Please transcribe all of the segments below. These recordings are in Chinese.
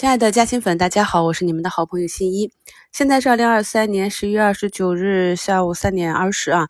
亲爱的嘉兴粉，大家好，我是你们的好朋友新一。现在是二零二三年十一月二十九日下午三点二十啊，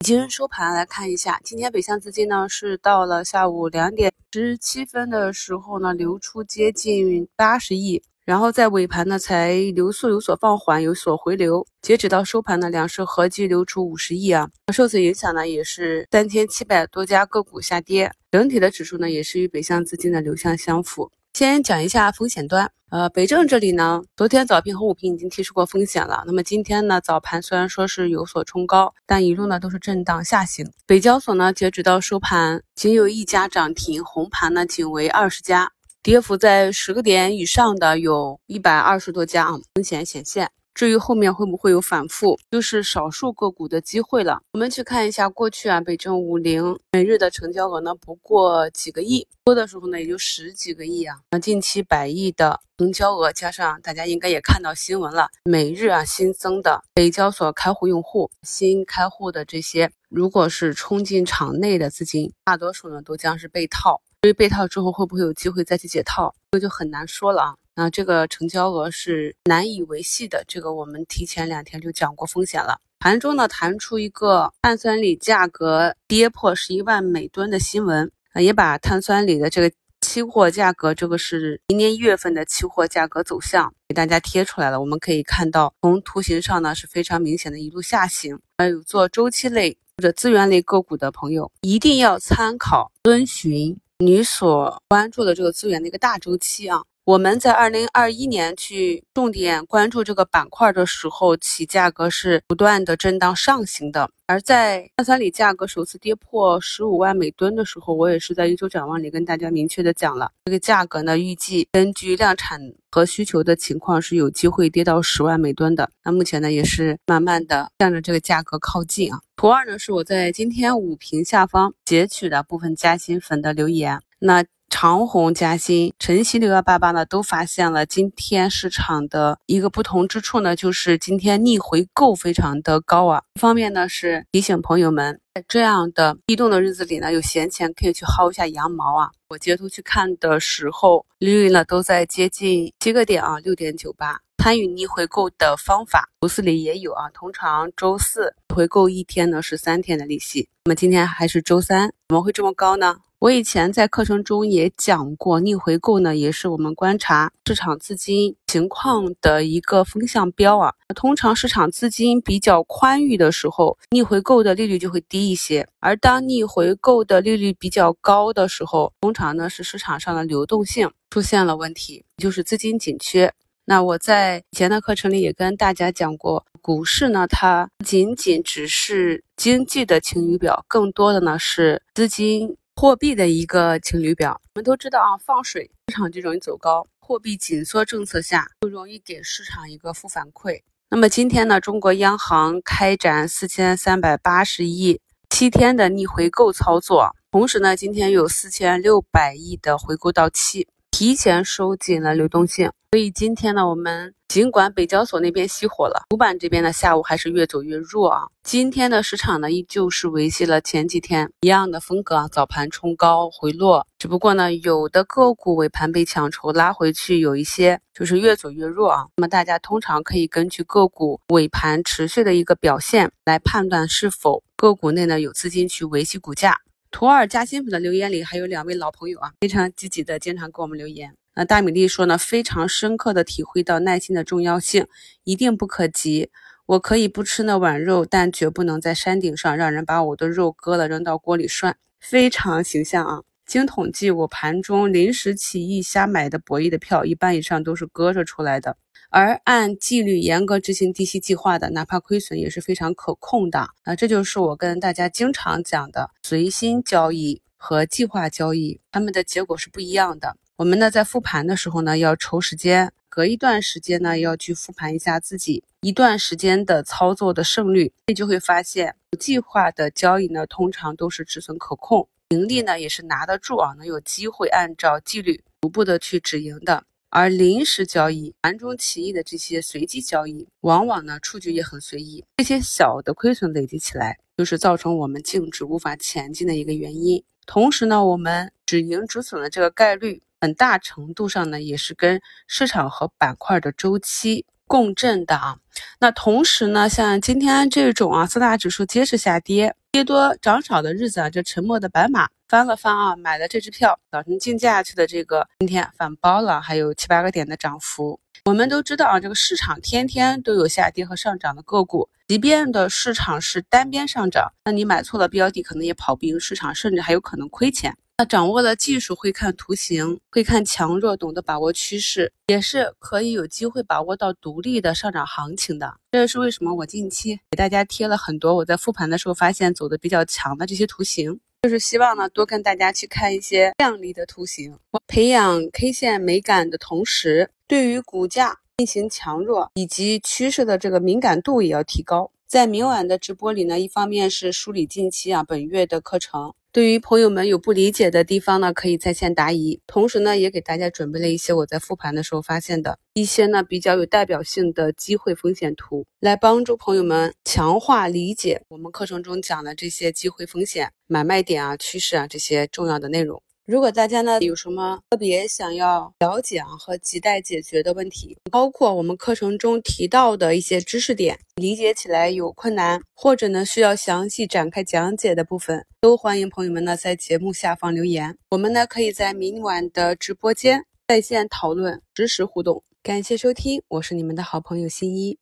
已经收盘。来看一下，今天北向资金呢是到了下午两点十七分的时候呢，流出接近八十亿，然后在尾盘呢才流速有所放缓，有所回流。截止到收盘呢，两市合计流出五十亿啊。受此影响呢，也是三千七百多家个股下跌，整体的指数呢也是与北向资金的流向相符。先讲一下风险端，呃，北证这里呢，昨天早评和午评已经提示过风险了。那么今天呢，早盘虽然说是有所冲高，但一路呢都是震荡下行。北交所呢，截止到收盘，仅有一家涨停，红盘呢仅为二十家，跌幅在十个点以上的有一百二十多家啊，风险显现。至于后面会不会有反复，就是少数个股的机会了。我们去看一下过去啊，北证五零每日的成交额呢不过几个亿，多的时候呢也就十几个亿啊。那近期百亿的成交额，加上大家应该也看到新闻了，每日啊新增的北交所开户用户，新开户的这些，如果是冲进场内的资金，大多数呢都将是被套。至于被套之后会不会有机会再去解套，这个就很难说了啊。那这个成交额是难以维系的，这个我们提前两天就讲过风险了。盘中呢弹出一个碳酸锂价格跌破十一万每吨的新闻，啊，也把碳酸锂的这个期货价格，这个是明年一月份的期货价格走向给大家贴出来了。我们可以看到，从图形上呢是非常明显的一路下行。还有做周期类或者资源类个股的朋友，一定要参考遵循你所关注的这个资源的一个大周期啊。我们在二零二一年去重点关注这个板块的时候，其价格是不断的震荡上行的。而在碳酸锂价格首次跌破十五万每吨的时候，我也是在一周展望里跟大家明确的讲了，这个价格呢，预计根据量产和需求的情况是有机会跌到十万每吨的。那目前呢，也是慢慢的向着这个价格靠近啊。图二呢，是我在今天五评下方截取的部分加薪粉的留言，那。长虹、嘉兴、晨曦六幺八八呢，都发现了今天市场的一个不同之处呢，就是今天逆回购非常的高啊。一方面呢是提醒朋友们，在这样的异动的日子里呢，有闲钱可以去薅一下羊毛啊。我截图去看的时候，利率呢都在接近七个点啊，六点九八。参与逆回购的方法，图四里也有啊。通常周四回购一天呢是三天的利息，那么今天还是周三，怎么会这么高呢？我以前在课程中也讲过，逆回购呢也是我们观察市场资金情况的一个风向标啊。通常市场资金比较宽裕的时候，逆回购的利率就会低一些；而当逆回购的利率比较高的时候，通常呢是市场上的流动性出现了问题，就是资金紧缺。那我在以前的课程里也跟大家讲过，股市呢它不仅仅只是经济的晴雨表，更多的呢是资金。货币的一个情侣表，我们都知道啊，放水市场就容易走高，货币紧缩政策下就容易给市场一个负反馈。那么今天呢，中国央行开展四千三百八十亿七天的逆回购操作，同时呢，今天有四千六百亿的回购到期。提前收紧了流动性，所以今天呢，我们尽管北交所那边熄火了，主板这边呢下午还是越走越弱啊。今天的市场呢，依旧是维系了前几天一样的风格啊，早盘冲高回落，只不过呢，有的个股尾盘被抢筹拉回去，有一些就是越走越弱啊。那么大家通常可以根据个股尾盘持续的一个表现来判断是否个股内呢有资金去维系股价。图二加新粉的留言里还有两位老朋友啊，非常积极的，经常给我们留言。那大米粒说呢，非常深刻的体会到耐心的重要性，一定不可急。我可以不吃那碗肉，但绝不能在山顶上让人把我的肉割了扔到锅里涮。非常形象啊。经统计，我盘中临时起意瞎买的博弈的票，一半以上都是割着出来的。而按纪律严格执行低吸计划的，哪怕亏损也是非常可控的。啊，这就是我跟大家经常讲的，随心交易和计划交易，他们的结果是不一样的。我们呢，在复盘的时候呢，要抽时间，隔一段时间呢，要去复盘一下自己一段时间的操作的胜率，你就会发现，计划的交易呢，通常都是止损可控。盈利呢也是拿得住啊，能有机会按照纪律逐步的去止盈的。而临时交易、盘中起义的这些随机交易，往往呢出局也很随意。这些小的亏损累积起来，就是造成我们净值无法前进的一个原因。同时呢，我们止盈止损的这个概率很大程度上呢，也是跟市场和板块的周期共振的啊。那同时呢，像今天这种啊，四大指数皆是下跌，跌多涨少的日子啊，这沉默的白马翻了翻啊，买了这支票，早晨竞价去的这个今天反包了，还有七八个点的涨幅。我们都知道啊，这个市场天天都有下跌和上涨的个股，即便的市场是单边上涨，那你买错了标的，可能也跑不赢市场，甚至还有可能亏钱。那掌握了技术，会看图形，会看强弱，懂得把握趋势，也是可以有机会把握到独立的上涨行情的。这也是为什么我近期给大家贴了很多我在复盘的时候发现走的比较强的这些图形。就是希望呢，多跟大家去看一些亮丽的图形，培养 K 线美感的同时，对于股价进行强弱以及趋势的这个敏感度也要提高。在明晚的直播里呢，一方面是梳理近期啊本月的课程。对于朋友们有不理解的地方呢，可以在线答疑。同时呢，也给大家准备了一些我在复盘的时候发现的一些呢比较有代表性的机会风险图，来帮助朋友们强化理解我们课程中讲的这些机会风险、买卖点啊、趋势啊这些重要的内容。如果大家呢有什么特别想要了解啊和亟待解决的问题，包括我们课程中提到的一些知识点，理解起来有困难，或者呢需要详细展开讲解的部分，都欢迎朋友们呢在节目下方留言，我们呢可以在明晚的直播间在线讨论，实时互动。感谢收听，我是你们的好朋友新一。